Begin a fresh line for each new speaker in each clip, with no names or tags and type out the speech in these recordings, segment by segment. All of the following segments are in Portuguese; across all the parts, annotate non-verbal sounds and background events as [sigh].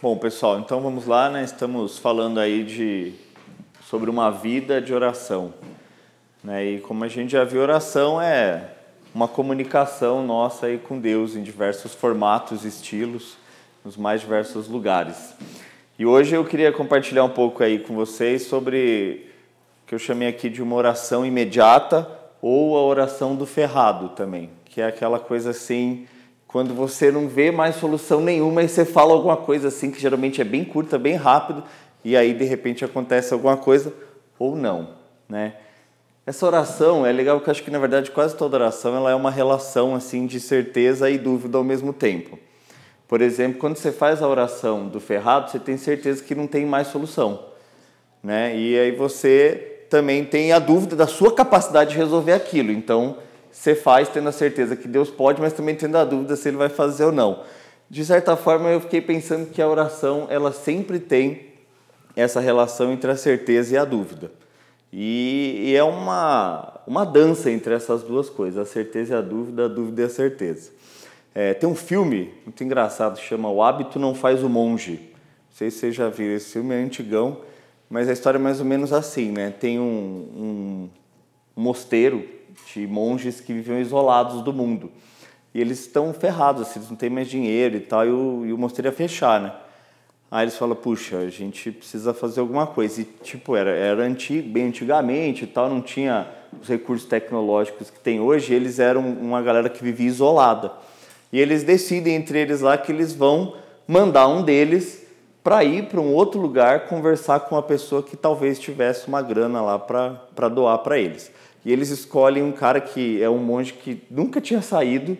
Bom, pessoal, então vamos lá, né? Estamos falando aí de sobre uma vida de oração, né? E como a gente já viu, oração é uma comunicação nossa aí com Deus em diversos formatos, estilos, nos mais diversos lugares. E hoje eu queria compartilhar um pouco aí com vocês sobre o que eu chamei aqui de uma oração imediata ou a oração do ferrado também, que é aquela coisa assim, quando você não vê mais solução nenhuma e você fala alguma coisa assim que geralmente é bem curta, bem rápido, e aí de repente acontece alguma coisa ou não, né? Essa oração é legal porque eu acho que na verdade quase toda oração ela é uma relação assim de certeza e dúvida ao mesmo tempo. Por exemplo, quando você faz a oração do ferrado, você tem certeza que não tem mais solução, né? E aí você também tem a dúvida da sua capacidade de resolver aquilo. Então, você faz tendo a certeza que Deus pode, mas também tendo a dúvida se ele vai fazer ou não. De certa forma, eu fiquei pensando que a oração, ela sempre tem essa relação entre a certeza e a dúvida. E, e é uma, uma dança entre essas duas coisas, a certeza e a dúvida, a dúvida e a certeza. É, tem um filme muito engraçado, chama O Hábito Não Faz o Monge. Não sei se vocês já viram, esse filme é antigão, mas a história é mais ou menos assim, né? Tem um, um mosteiro de monges que viviam isolados do mundo. E eles estão ferrados, assim, eles não têm mais dinheiro e tal, e o, e o mosteiro ia fechar, né? Aí eles falam, puxa, a gente precisa fazer alguma coisa. E, tipo, era, era antigo, bem antigamente e tal, não tinha os recursos tecnológicos que tem hoje, eles eram uma galera que vivia isolada. E eles decidem entre eles lá que eles vão mandar um deles para ir para um outro lugar conversar com uma pessoa que talvez tivesse uma grana lá para doar para eles. E eles escolhem um cara que é um monge que nunca tinha saído,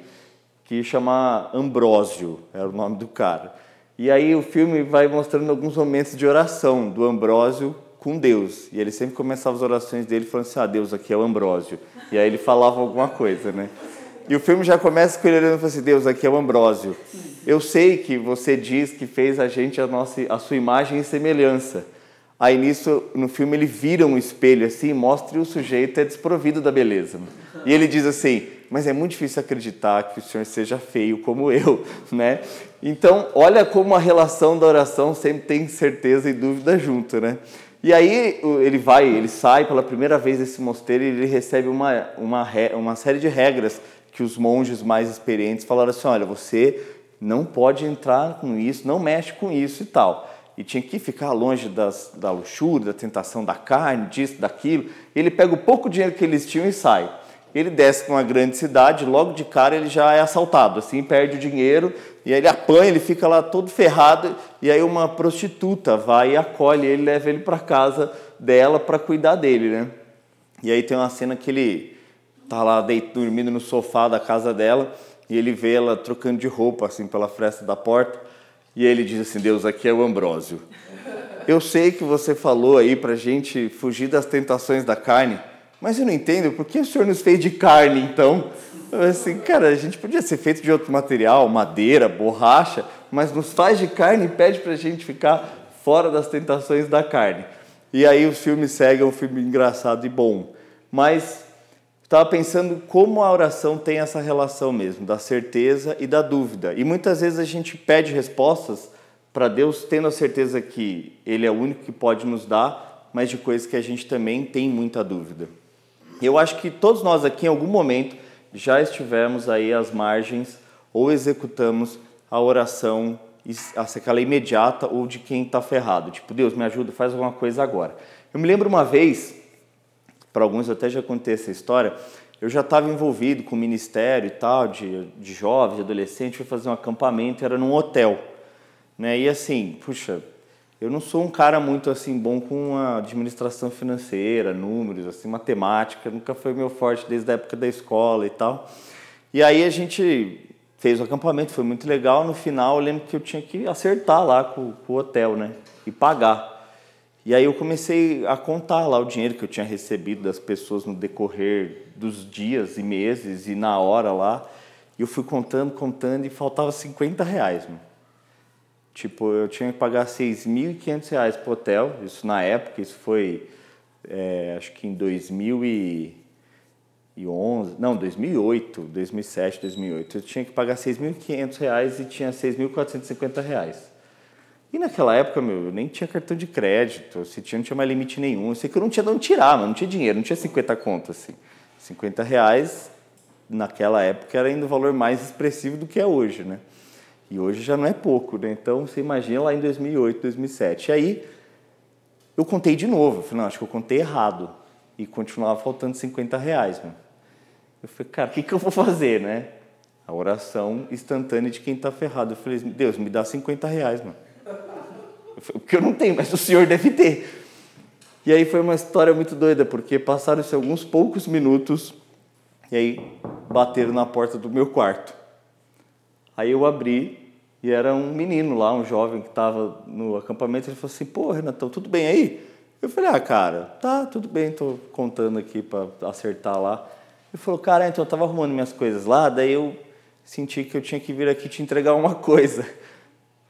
que chama Ambrósio, era o nome do cara. E aí o filme vai mostrando alguns momentos de oração do Ambrósio com Deus. E ele sempre começava as orações dele falando assim: Ah, Deus, aqui é o Ambrósio. E aí ele falava alguma coisa, né? E o filme já começa com ele olhando e falando assim: Deus, aqui é o Ambrósio. Eu sei que você diz que fez a gente a, nossa, a sua imagem e semelhança. Aí nisso, no filme, ele vira um espelho assim, mostra e o sujeito é desprovido da beleza. E ele diz assim: Mas é muito difícil acreditar que o senhor seja feio como eu, [laughs] né? Então, olha como a relação da oração sempre tem certeza e dúvida junto, né? E aí ele vai, ele sai pela primeira vez desse mosteiro e ele recebe uma, uma, uma série de regras que os monges mais experientes falaram assim: olha, você não pode entrar com isso, não mexe com isso e tal. E tinha que ficar longe das, da luxúria, da tentação da carne, disso, daquilo. Ele pega o pouco dinheiro que eles tinham e sai. Ele desce para uma grande cidade, logo de cara ele já é assaltado, assim, perde o dinheiro, e aí ele apanha, ele fica lá todo ferrado, e aí uma prostituta vai e acolhe ele, leva ele para casa dela para cuidar dele, né? E aí tem uma cena que ele tá lá deito, dormindo no sofá da casa dela, e ele vê ela trocando de roupa, assim, pela fresta da porta, e ele diz assim, Deus, aqui é o Ambrósio. Eu sei que você falou aí para gente fugir das tentações da carne, mas eu não entendo, por que o senhor nos fez de carne então? Assim, cara, a gente podia ser feito de outro material, madeira, borracha, mas nos faz de carne e pede para a gente ficar fora das tentações da carne. E aí o filme segue, é um filme engraçado e bom. Mas estava pensando como a oração tem essa relação mesmo, da certeza e da dúvida. E muitas vezes a gente pede respostas para Deus tendo a certeza que Ele é o único que pode nos dar, mas de coisas que a gente também tem muita dúvida. Eu acho que todos nós aqui, em algum momento, já estivemos aí às margens ou executamos a oração, aquela imediata ou de quem está ferrado. Tipo, Deus, me ajuda, faz alguma coisa agora. Eu me lembro uma vez, para alguns até já contei essa história, eu já estava envolvido com o ministério e tal, de, de jovens, de adolescente, fui fazer um acampamento, era num hotel. Né? E assim, puxa, eu não sou um cara muito assim bom com a administração financeira, números, assim, matemática, nunca foi meu forte desde a época da escola e tal. E aí a gente fez o acampamento, foi muito legal. No final eu lembro que eu tinha que acertar lá com, com o hotel, né? E pagar. E aí eu comecei a contar lá o dinheiro que eu tinha recebido das pessoas no decorrer dos dias e meses e na hora lá. E eu fui contando, contando e faltava 50 reais, mano. Tipo, eu tinha que pagar 6.500 reais pro hotel, isso na época, isso foi, é, acho que em 2011, não, 2008, 2007, 2008. Eu tinha que pagar 6.500 reais e tinha 6.450 reais. E naquela época, meu, eu nem tinha cartão de crédito, se tinha, não tinha mais limite nenhum. Eu sei que eu não tinha de onde tirar, mas não tinha dinheiro, não tinha 50 contas, assim. 50 reais, naquela época, era ainda o valor mais expressivo do que é hoje, né? E hoje já não é pouco, né? Então, você imagina lá em 2008, 2007. E aí, eu contei de novo. Eu falei, não, acho que eu contei errado. E continuava faltando 50 reais, meu. Eu falei, cara, o que, que eu vou fazer, né? A oração instantânea de quem está ferrado. Eu falei, Deus, me dá 50 reais, mano. Porque eu não tenho, mas o senhor deve ter. E aí foi uma história muito doida, porque passaram-se alguns poucos minutos e aí bateram na porta do meu quarto. Aí eu abri e era um menino lá, um jovem que estava no acampamento. Ele falou assim: Pô, Renatão, tudo bem aí? Eu falei: Ah, cara, tá, tudo bem, estou contando aqui para acertar lá. Ele falou: Cara, então eu estava arrumando minhas coisas lá, daí eu senti que eu tinha que vir aqui te entregar uma [laughs] coisa.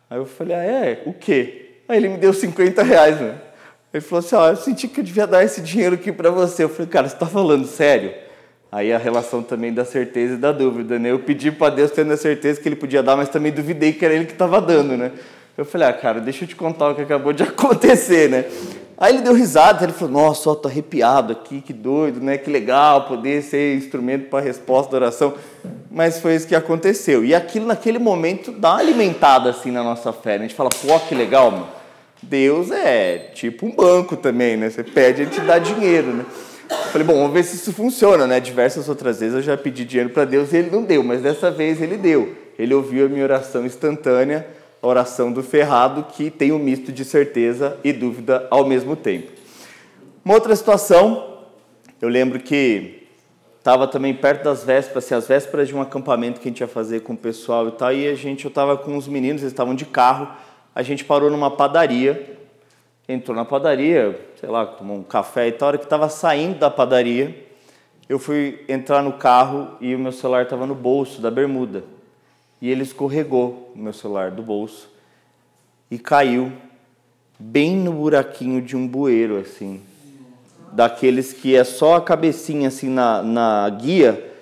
Aí eu falei: Ah, é? O quê? Aí ele me deu 50 reais, mano. Ele falou assim, ó, eu senti que eu devia dar esse dinheiro aqui para você. Eu falei, cara, você tá falando sério? Aí a relação também da certeza e da dúvida, né? Eu pedi para Deus tendo a certeza que ele podia dar, mas também duvidei que era ele que estava dando, né? Eu falei, ah, cara, deixa eu te contar o que acabou de [laughs] acontecer, né? Aí ele deu risada, ele falou, nossa, ó, tô arrepiado aqui, que doido, né? Que legal poder ser instrumento para resposta da oração. Mas foi isso que aconteceu. E aquilo, naquele momento, dá alimentada assim na nossa fé. Né? A gente fala, pô, que legal, mano Deus é tipo um banco também, né? Você pede, ele te dá dinheiro, né? Falei, bom, vamos ver se isso funciona, né? Diversas outras vezes eu já pedi dinheiro para Deus e ele não deu, mas dessa vez ele deu. Ele ouviu a minha oração instantânea, a oração do ferrado, que tem um misto de certeza e dúvida ao mesmo tempo. Uma outra situação, eu lembro que estava também perto das vésperas, assim, as vésperas de um acampamento que a gente ia fazer com o pessoal e tal, e a gente, eu estava com os meninos, eles estavam de carro, a gente parou numa padaria, entrou na padaria, sei lá, tomou um café e tal, a hora que estava saindo da padaria, eu fui entrar no carro e o meu celular estava no bolso da bermuda. E ele escorregou o meu celular do bolso e caiu bem no buraquinho de um bueiro, assim. Daqueles que é só a cabecinha, assim, na, na guia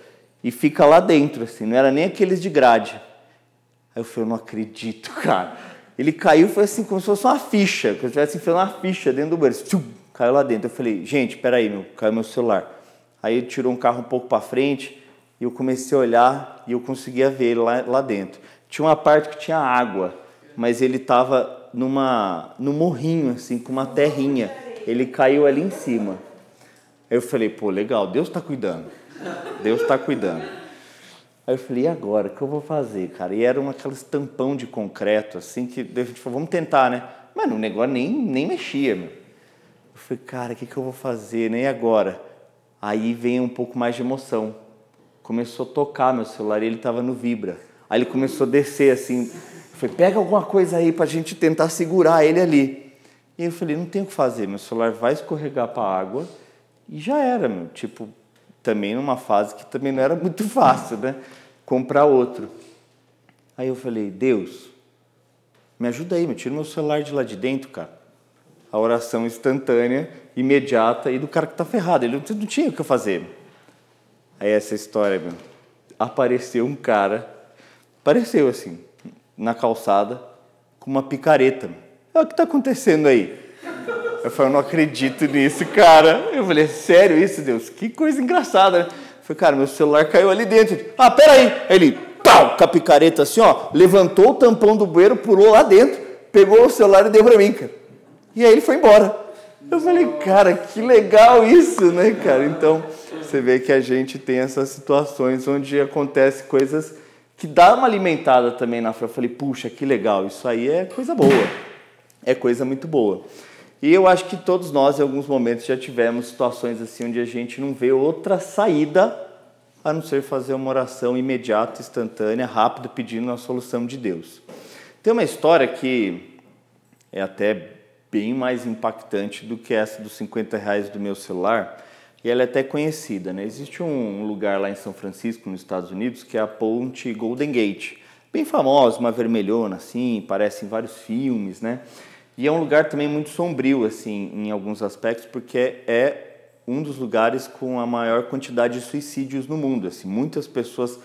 e fica lá dentro, assim. Não era nem aqueles de grade. Aí eu falei, eu não acredito, [laughs] cara. Ele caiu, foi assim, como se fosse uma ficha, como se tivesse enfiando uma ficha dentro do banheiro. Tchum, caiu lá dentro. Eu falei, gente, peraí, meu, caiu meu celular. Aí tirou um carro um pouco para frente e eu comecei a olhar e eu conseguia ver ele lá, lá dentro. Tinha uma parte que tinha água, mas ele estava numa no morrinho assim, com uma terrinha. Ele caiu ali em cima. Eu falei, pô, legal, Deus está cuidando. Deus está cuidando. Aí eu falei, e agora? O que eu vou fazer, cara? E era uma, aqueles tampão de concreto, assim, que a gente falou, vamos tentar, né? Mano, o negócio nem, nem mexia, meu. Eu falei, cara, o que, que eu vou fazer, nem agora? Aí vem um pouco mais de emoção. Começou a tocar meu celular e ele estava no vibra. Aí ele começou a descer, assim. Eu falei, pega alguma coisa aí para a gente tentar segurar ele ali. E eu falei, não tem o que fazer, meu celular vai escorregar para a água e já era, meu. Tipo, também numa fase que também não era muito [laughs] fácil, né? Comprar outro. Aí eu falei, Deus, me ajuda aí, me tira meu celular de lá de dentro, cara. A oração instantânea, imediata e do cara que tá ferrado. Ele não tinha o que fazer. Aí essa história, meu, apareceu um cara, apareceu assim, na calçada, com uma picareta. Olha o que está acontecendo aí? Eu falei, eu não acredito nisso, cara. Eu falei, é sério isso, Deus? Que coisa engraçada, né? Eu falei, cara, meu celular caiu ali dentro. Ah, peraí. Aí ele, pau, com a picareta assim, ó, levantou o tampão do bueiro, pulou lá dentro, pegou o celular e deu pra mim, cara. E aí ele foi embora. Eu falei, cara, que legal isso, né, cara? Então, você vê que a gente tem essas situações onde acontece coisas que dá uma alimentada também na fé. Eu falei, puxa, que legal, isso aí é coisa boa. É coisa muito boa. E eu acho que todos nós, em alguns momentos, já tivemos situações assim onde a gente não vê outra saída a não ser fazer uma oração imediata, instantânea, rápida, pedindo a solução de Deus. Tem uma história que é até bem mais impactante do que essa dos 50 reais do meu celular, e ela é até conhecida. Né? Existe um lugar lá em São Francisco, nos Estados Unidos, que é a ponte Golden Gate. Bem famosa, uma vermelhona assim, parece em vários filmes, né? E é um lugar também muito sombrio, assim, em alguns aspectos, porque é um dos lugares com a maior quantidade de suicídios no mundo. Assim, muitas pessoas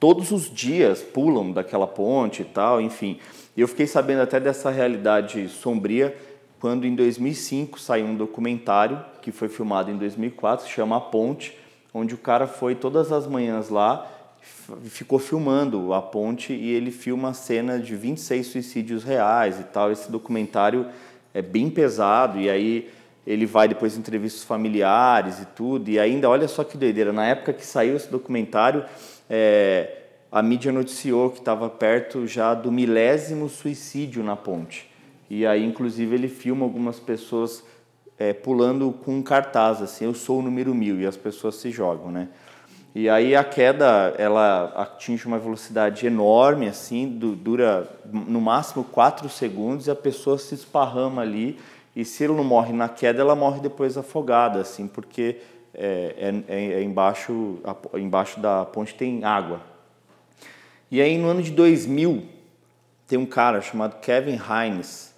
todos os dias pulam daquela ponte e tal, enfim. Eu fiquei sabendo até dessa realidade sombria quando em 2005 saiu um documentário que foi filmado em 2004, se chama A Ponte, onde o cara foi todas as manhãs lá, ficou filmando a ponte e ele filma a cena de 26 suicídios reais e tal. Esse documentário é bem pesado e aí ele vai depois em entrevistas familiares e tudo. E ainda, olha só que doideira, na época que saiu esse documentário, é, a mídia noticiou que estava perto já do milésimo suicídio na ponte. E aí, inclusive, ele filma algumas pessoas é, pulando com um cartaz, assim, eu sou o número mil, e as pessoas se jogam, né? E aí a queda, ela atinge uma velocidade enorme, assim, dura no máximo 4 segundos e a pessoa se esparrama ali. E se ele não morre na queda, ela morre depois afogada, assim, porque é, é, é embaixo, embaixo da ponte tem água. E aí no ano de 2000, tem um cara chamado Kevin Hines,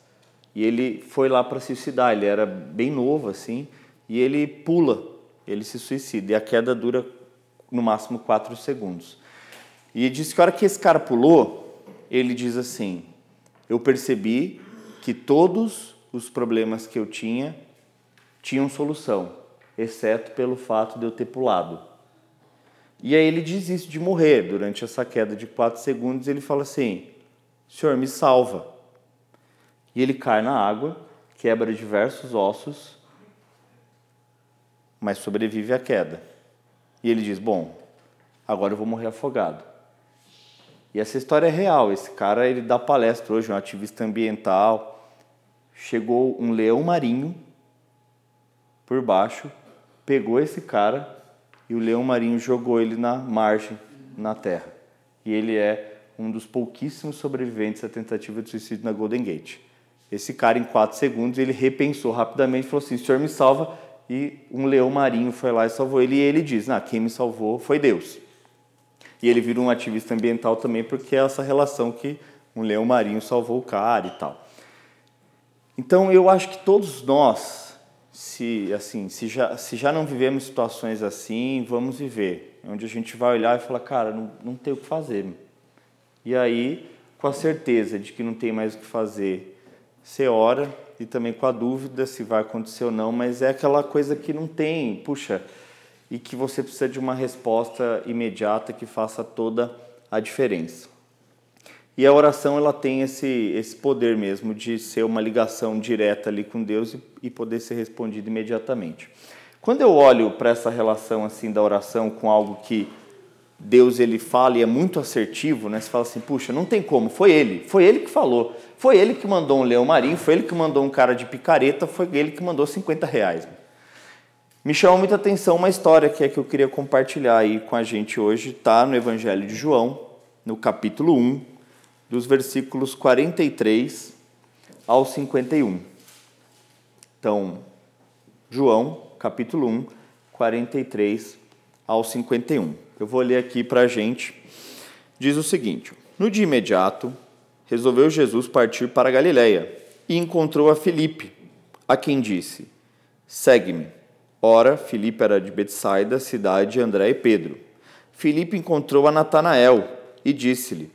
e ele foi lá para se suicidar, ele era bem novo, assim, e ele pula, ele se suicida, e a queda dura no máximo 4 segundos. E disse que a hora que esse cara pulou, ele diz assim: Eu percebi que todos os problemas que eu tinha tinham solução, exceto pelo fato de eu ter pulado. E aí ele diz isso de morrer. Durante essa queda de 4 segundos, ele fala assim: Senhor, me salva. E ele cai na água, quebra diversos ossos, mas sobrevive à queda. E ele diz: Bom, agora eu vou morrer afogado. E essa história é real. Esse cara ele dá palestra hoje, um ativista ambiental. Chegou um leão marinho por baixo, pegou esse cara e o leão marinho jogou ele na margem, na terra. E ele é um dos pouquíssimos sobreviventes à tentativa de suicídio na Golden Gate. Esse cara, em quatro segundos, ele repensou rapidamente e falou assim: Senhor, me salva e um leão marinho foi lá e salvou ele. E ele diz: ah, quem me salvou foi Deus. E ele vira um ativista ambiental também, porque é essa relação que um leão marinho salvou o cara e tal. Então eu acho que todos nós, se assim, se já, se já não vivemos situações assim, vamos viver. Onde a gente vai olhar e falar, cara, não, não tem o que fazer. E aí, com a certeza de que não tem mais o que fazer, você ora e também com a dúvida se vai acontecer ou não, mas é aquela coisa que não tem, puxa, e que você precisa de uma resposta imediata que faça toda a diferença. E a oração ela tem esse, esse poder mesmo de ser uma ligação direta ali com Deus e, e poder ser respondida imediatamente. Quando eu olho para essa relação assim da oração com algo que Deus ele fala e é muito assertivo, né? Você fala assim, puxa, não tem como, foi ele, foi ele que falou, foi ele que mandou um leão marinho, foi ele que mandou um cara de picareta, foi ele que mandou 50 reais. Me chama muita atenção uma história que é que eu queria compartilhar aí com a gente hoje, tá no Evangelho de João, no capítulo 1, dos versículos 43 ao 51. Então, João, capítulo 1, 43 ao 51. Eu vou ler aqui para a gente. Diz o seguinte: No dia imediato, resolveu Jesus partir para Galiléia e encontrou a Filipe, a quem disse: Segue-me. Ora, Filipe era de Betsaida, cidade de André e Pedro. Filipe encontrou a Natanael e disse-lhe: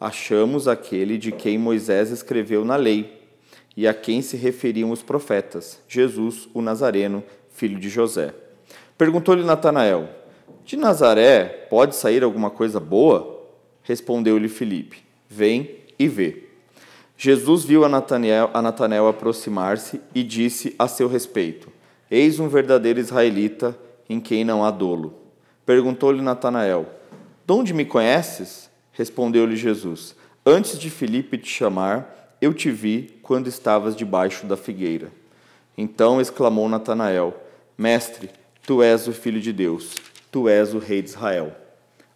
Achamos aquele de quem Moisés escreveu na lei e a quem se referiam os profetas, Jesus, o Nazareno, filho de José. Perguntou-lhe Natanael: de Nazaré pode sair alguma coisa boa? Respondeu-lhe Filipe: Vem e vê. Jesus viu a Natanael, a Natanael aproximar-se e disse a seu respeito: Eis um verdadeiro israelita em quem não há dolo. Perguntou-lhe Natanael: De onde me conheces? Respondeu-lhe Jesus: Antes de Filipe te chamar, eu te vi quando estavas debaixo da figueira. Então exclamou Natanael: Mestre, tu és o filho de Deus Tu és o rei de Israel.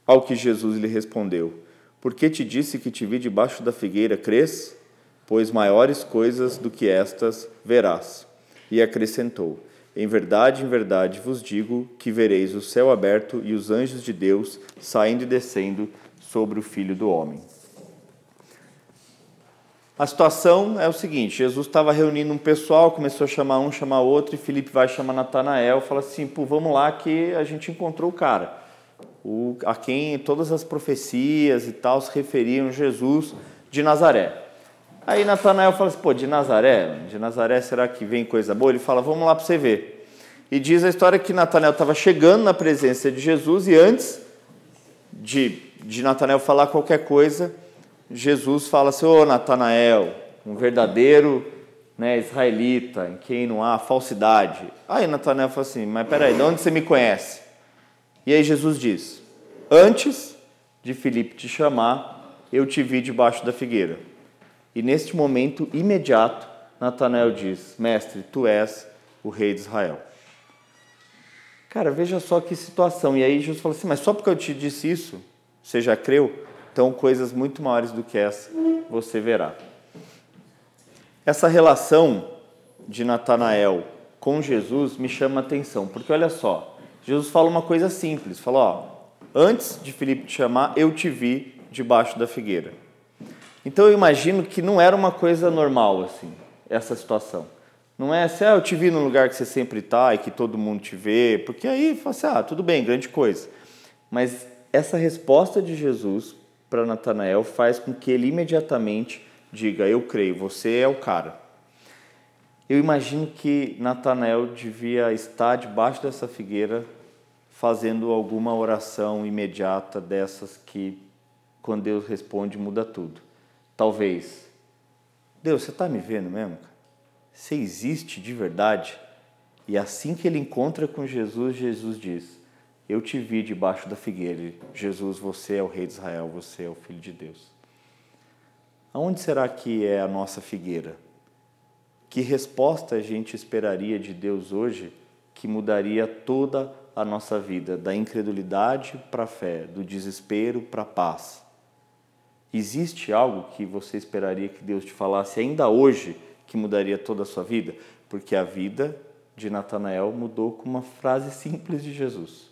Ao que Jesus lhe respondeu: Por que te disse que te vi debaixo da figueira, crês? Pois maiores coisas do que estas verás. E acrescentou: Em verdade, em verdade vos digo que vereis o céu aberto e os anjos de Deus saindo e descendo sobre o Filho do Homem. A situação é o seguinte: Jesus estava reunindo um pessoal, começou a chamar um, chamar outro, e Felipe vai chamar Natanael, fala assim: Pô, vamos lá que a gente encontrou o cara. O, a quem todas as profecias e tal se referiam Jesus de Nazaré. Aí Natanael fala assim, pô, de Nazaré? De Nazaré será que vem coisa boa? Ele fala, vamos lá para você ver. E diz a história que Natanael estava chegando na presença de Jesus e antes de, de Natanael falar qualquer coisa, Jesus fala assim, ô oh, Natanael, um verdadeiro né, israelita, em quem não há falsidade. Aí Natanael fala assim, mas peraí, de onde você me conhece? E aí Jesus diz, antes de Filipe te chamar, eu te vi debaixo da figueira. E neste momento imediato, Natanael diz: Mestre, tu és o rei de Israel. Cara, veja só que situação. E aí Jesus falou assim: Mas só porque eu te disse isso, você já creu? Então, coisas muito maiores do que essa você verá. Essa relação de Natanael com Jesus me chama a atenção, porque olha só, Jesus fala uma coisa simples: falou, ó, antes de Filipe te chamar, eu te vi debaixo da figueira. Então eu imagino que não era uma coisa normal assim, essa situação. Não é assim, ah, eu te vi no lugar que você sempre está e que todo mundo te vê, porque aí fala assim, ah, tudo bem, grande coisa. Mas essa resposta de Jesus para Natanael faz com que ele imediatamente diga, eu creio, você é o cara. Eu imagino que Natanael devia estar debaixo dessa figueira fazendo alguma oração imediata dessas que, quando Deus responde, muda tudo. Talvez. Deus, você está me vendo mesmo? Você existe de verdade? E assim que ele encontra com Jesus, Jesus diz: Eu te vi debaixo da figueira. Jesus, você é o Rei de Israel, você é o Filho de Deus. Aonde será que é a nossa figueira? Que resposta a gente esperaria de Deus hoje que mudaria toda a nossa vida, da incredulidade para a fé, do desespero para a paz? Existe algo que você esperaria que Deus te falasse ainda hoje que mudaria toda a sua vida? Porque a vida de Natanael mudou com uma frase simples de Jesus.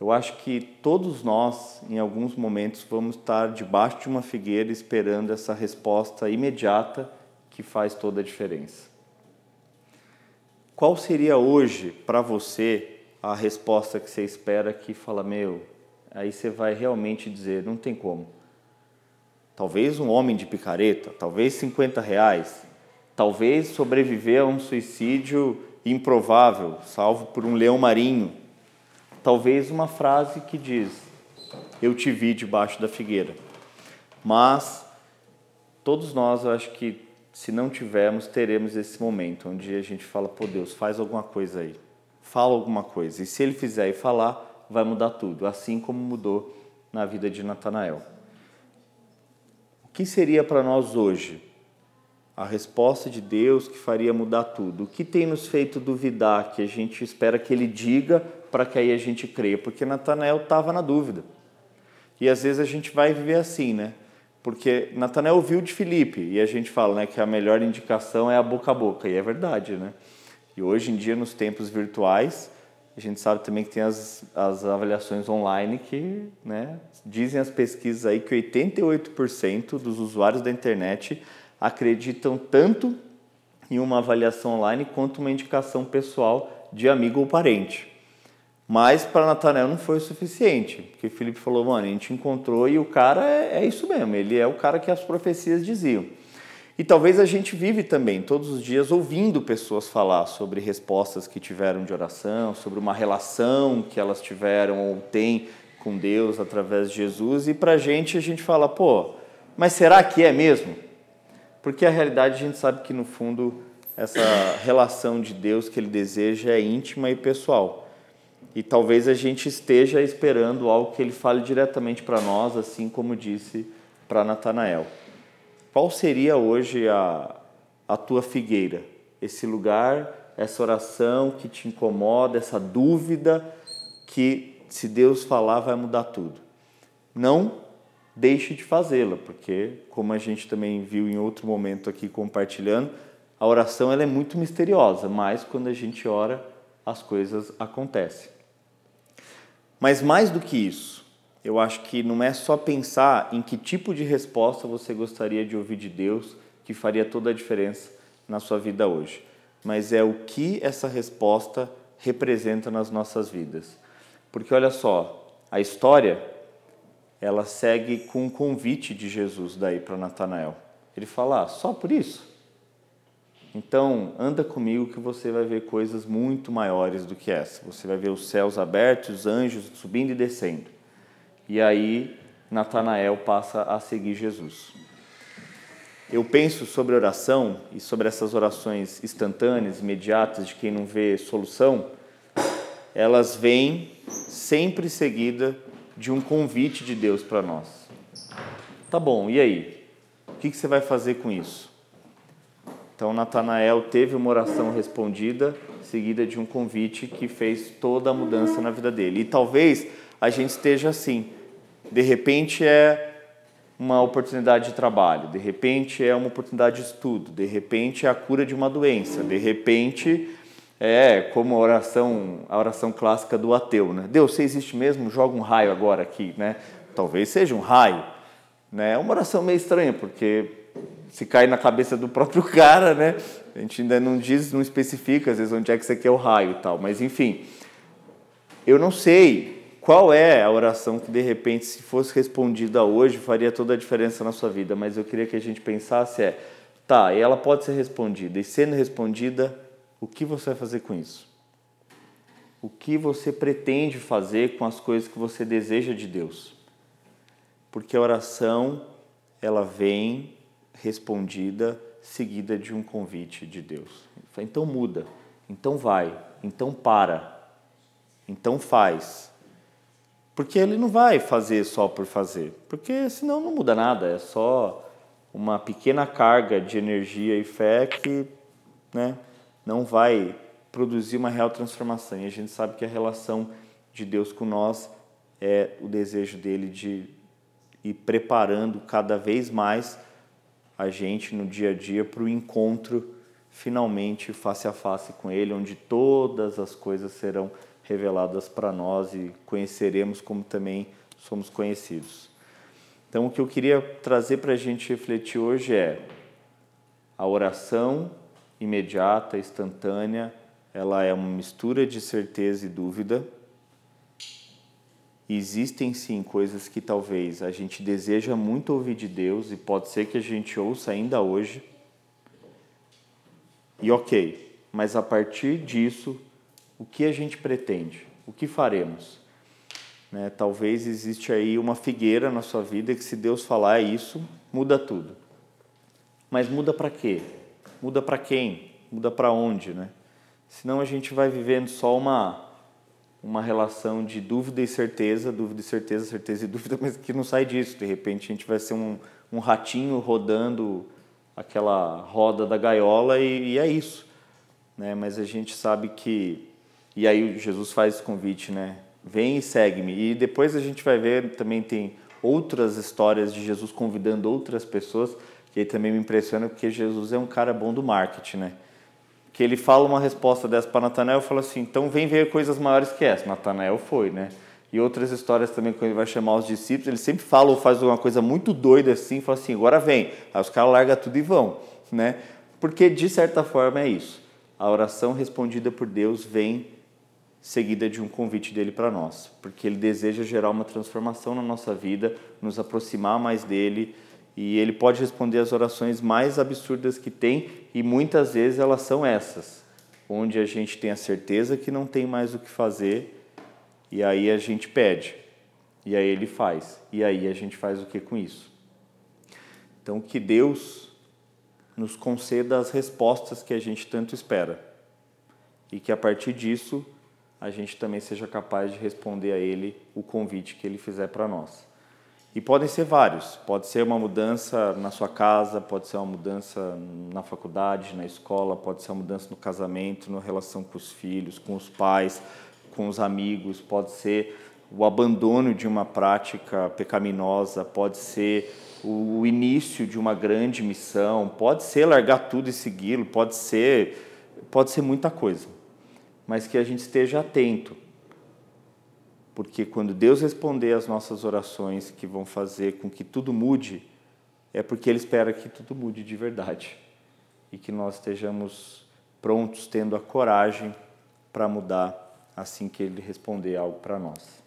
Eu acho que todos nós, em alguns momentos, vamos estar debaixo de uma figueira esperando essa resposta imediata que faz toda a diferença. Qual seria hoje para você a resposta que você espera que fala, meu, aí você vai realmente dizer, não tem como talvez um homem de picareta, talvez 50 reais, talvez sobreviver a um suicídio improvável, salvo por um leão marinho, talvez uma frase que diz: Eu te vi debaixo da figueira. Mas todos nós, eu acho que se não tivermos, teremos esse momento onde a gente fala: Pô, Deus, faz alguma coisa aí, fala alguma coisa. E se ele fizer e falar, vai mudar tudo, assim como mudou na vida de Natanael que seria para nós hoje? A resposta de Deus que faria mudar tudo. O que tem nos feito duvidar, que a gente espera que Ele diga para que aí a gente creia? Porque Natanael estava na dúvida. E às vezes a gente vai viver assim, né? Porque Natanael ouviu de Filipe e a gente fala né, que a melhor indicação é a boca a boca, e é verdade, né? E hoje em dia, nos tempos virtuais, a gente sabe também que tem as, as avaliações online que né, dizem as pesquisas aí que 88% dos usuários da internet acreditam tanto em uma avaliação online quanto uma indicação pessoal de amigo ou parente. Mas para Natanael não foi o suficiente, porque Felipe falou, mano, a gente encontrou e o cara é, é isso mesmo, ele é o cara que as profecias diziam. E talvez a gente vive também todos os dias ouvindo pessoas falar sobre respostas que tiveram de oração, sobre uma relação que elas tiveram ou têm com Deus através de Jesus, e para a gente a gente fala, pô, mas será que é mesmo? Porque a realidade a gente sabe que no fundo essa relação de Deus que ele deseja é íntima e pessoal. E talvez a gente esteja esperando algo que ele fale diretamente para nós, assim como disse para Natanael. Qual seria hoje a, a tua figueira? Esse lugar, essa oração que te incomoda, essa dúvida que, se Deus falar, vai mudar tudo. Não deixe de fazê-la, porque, como a gente também viu em outro momento aqui compartilhando, a oração ela é muito misteriosa, mas quando a gente ora, as coisas acontecem. Mas mais do que isso, eu acho que não é só pensar em que tipo de resposta você gostaria de ouvir de Deus que faria toda a diferença na sua vida hoje, mas é o que essa resposta representa nas nossas vidas. Porque olha só, a história, ela segue com um convite de Jesus daí para Natanael. Ele fala: ah, só por isso? Então, anda comigo que você vai ver coisas muito maiores do que essa. Você vai ver os céus abertos, os anjos subindo e descendo. E aí, Natanael passa a seguir Jesus. Eu penso sobre oração e sobre essas orações instantâneas, imediatas, de quem não vê solução, elas vêm sempre seguida de um convite de Deus para nós. Tá bom, e aí? O que você vai fazer com isso? Então, Natanael teve uma oração respondida, seguida de um convite que fez toda a mudança na vida dele. E talvez a gente esteja assim. De repente é uma oportunidade de trabalho, de repente é uma oportunidade de estudo, de repente é a cura de uma doença, de repente é como a oração, a oração clássica do ateu, né? Deus, você existe mesmo? Joga um raio agora aqui, né? Talvez seja um raio, né? É uma oração meio estranha, porque se cai na cabeça do próprio [laughs] cara, né? A gente ainda não diz, não especifica às vezes onde é que você quer o raio e tal, mas enfim. Eu não sei qual é a oração que de repente se fosse respondida hoje faria toda a diferença na sua vida, mas eu queria que a gente pensasse é, tá, e ela pode ser respondida, e sendo respondida, o que você vai fazer com isso? O que você pretende fazer com as coisas que você deseja de Deus? Porque a oração, ela vem respondida, seguida de um convite de Deus. Então muda, então vai, então para, então faz. Porque ele não vai fazer só por fazer, porque senão não muda nada, é só uma pequena carga de energia e fé que né, não vai produzir uma real transformação. E a gente sabe que a relação de Deus com nós é o desejo dele de ir preparando cada vez mais a gente no dia a dia para o encontro finalmente face a face com Ele, onde todas as coisas serão reveladas para nós e conheceremos como também somos conhecidos. Então, o que eu queria trazer para a gente refletir hoje é a oração imediata, instantânea, ela é uma mistura de certeza e dúvida existem sim coisas que talvez a gente deseja muito ouvir de Deus e pode ser que a gente ouça ainda hoje. E ok, mas a partir disso, o que a gente pretende? O que faremos? Né? Talvez existe aí uma figueira na sua vida que se Deus falar isso, muda tudo. Mas muda para quê? Muda para quem? Muda para onde, né? Senão a gente vai vivendo só uma uma relação de dúvida e certeza, dúvida e certeza, certeza e [laughs] dúvida, mas que não sai disso. De repente a gente vai ser um, um ratinho rodando aquela roda da gaiola e, e, é isso. Né? Mas a gente sabe que. E aí Jesus faz esse convite, né? Vem e segue-me. E depois a gente vai ver também tem outras histórias de Jesus convidando outras pessoas, que também me impressiona porque Jesus é um cara bom do marketing, né? que ele fala uma resposta dessa para Natanael e fala assim: então vem ver coisas maiores que essa. Natanael foi, né? E outras histórias também, quando ele vai chamar os discípulos, ele sempre fala ou faz uma coisa muito doida assim, fala assim: agora vem. Aí os caras largam tudo e vão, né? Porque de certa forma é isso. A oração respondida por Deus vem seguida de um convite dele para nós, porque ele deseja gerar uma transformação na nossa vida, nos aproximar mais dele e ele pode responder as orações mais absurdas que tem, e muitas vezes elas são essas, onde a gente tem a certeza que não tem mais o que fazer, e aí a gente pede, e aí ele faz, e aí a gente faz o que com isso? Então, que Deus nos conceda as respostas que a gente tanto espera, e que a partir disso a gente também seja capaz de responder a Ele o convite que Ele fizer para nós. E podem ser vários. Pode ser uma mudança na sua casa, pode ser uma mudança na faculdade, na escola, pode ser uma mudança no casamento, na relação com os filhos, com os pais, com os amigos, pode ser o abandono de uma prática pecaminosa, pode ser o início de uma grande missão, pode ser largar tudo e segui-lo, pode ser pode ser muita coisa. Mas que a gente esteja atento porque quando Deus responder às nossas orações que vão fazer com que tudo mude, é porque Ele espera que tudo mude de verdade e que nós estejamos prontos, tendo a coragem para mudar assim que Ele responder algo para nós.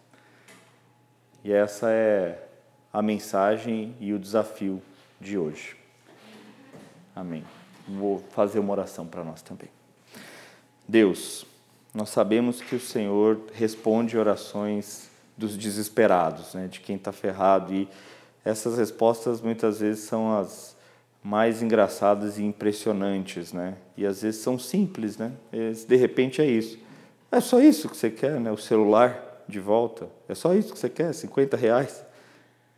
E essa é a mensagem e o desafio de hoje. Amém. Vou fazer uma oração para nós também. Deus, nós sabemos que o Senhor responde orações dos desesperados, né, de quem está ferrado, e essas respostas muitas vezes são as mais engraçadas e impressionantes, né? E às vezes são simples, né? De repente é isso. É só isso que você quer, né? O celular de volta. É só isso que você quer, 50 reais.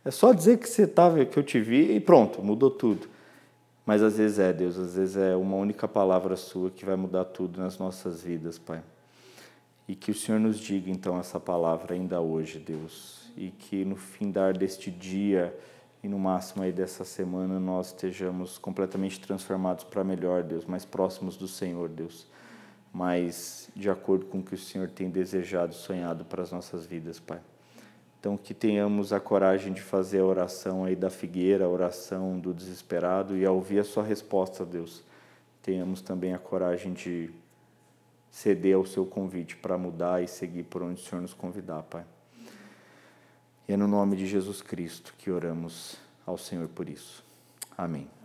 É só dizer que você estava, que eu te vi e pronto, mudou tudo. Mas às vezes é, Deus, às vezes é uma única palavra sua que vai mudar tudo nas nossas vidas, Pai. E que o Senhor nos diga então essa palavra ainda hoje, Deus. E que no findar deste dia e no máximo aí dessa semana nós estejamos completamente transformados para melhor, Deus, mais próximos do Senhor, Deus. Mais de acordo com o que o Senhor tem desejado, sonhado para as nossas vidas, Pai. Então, que tenhamos a coragem de fazer a oração aí da figueira, a oração do desesperado, e ao ouvir a sua resposta, Deus, tenhamos também a coragem de ceder ao seu convite para mudar e seguir por onde o Senhor nos convidar, Pai. E é no nome de Jesus Cristo que oramos ao Senhor por isso. Amém.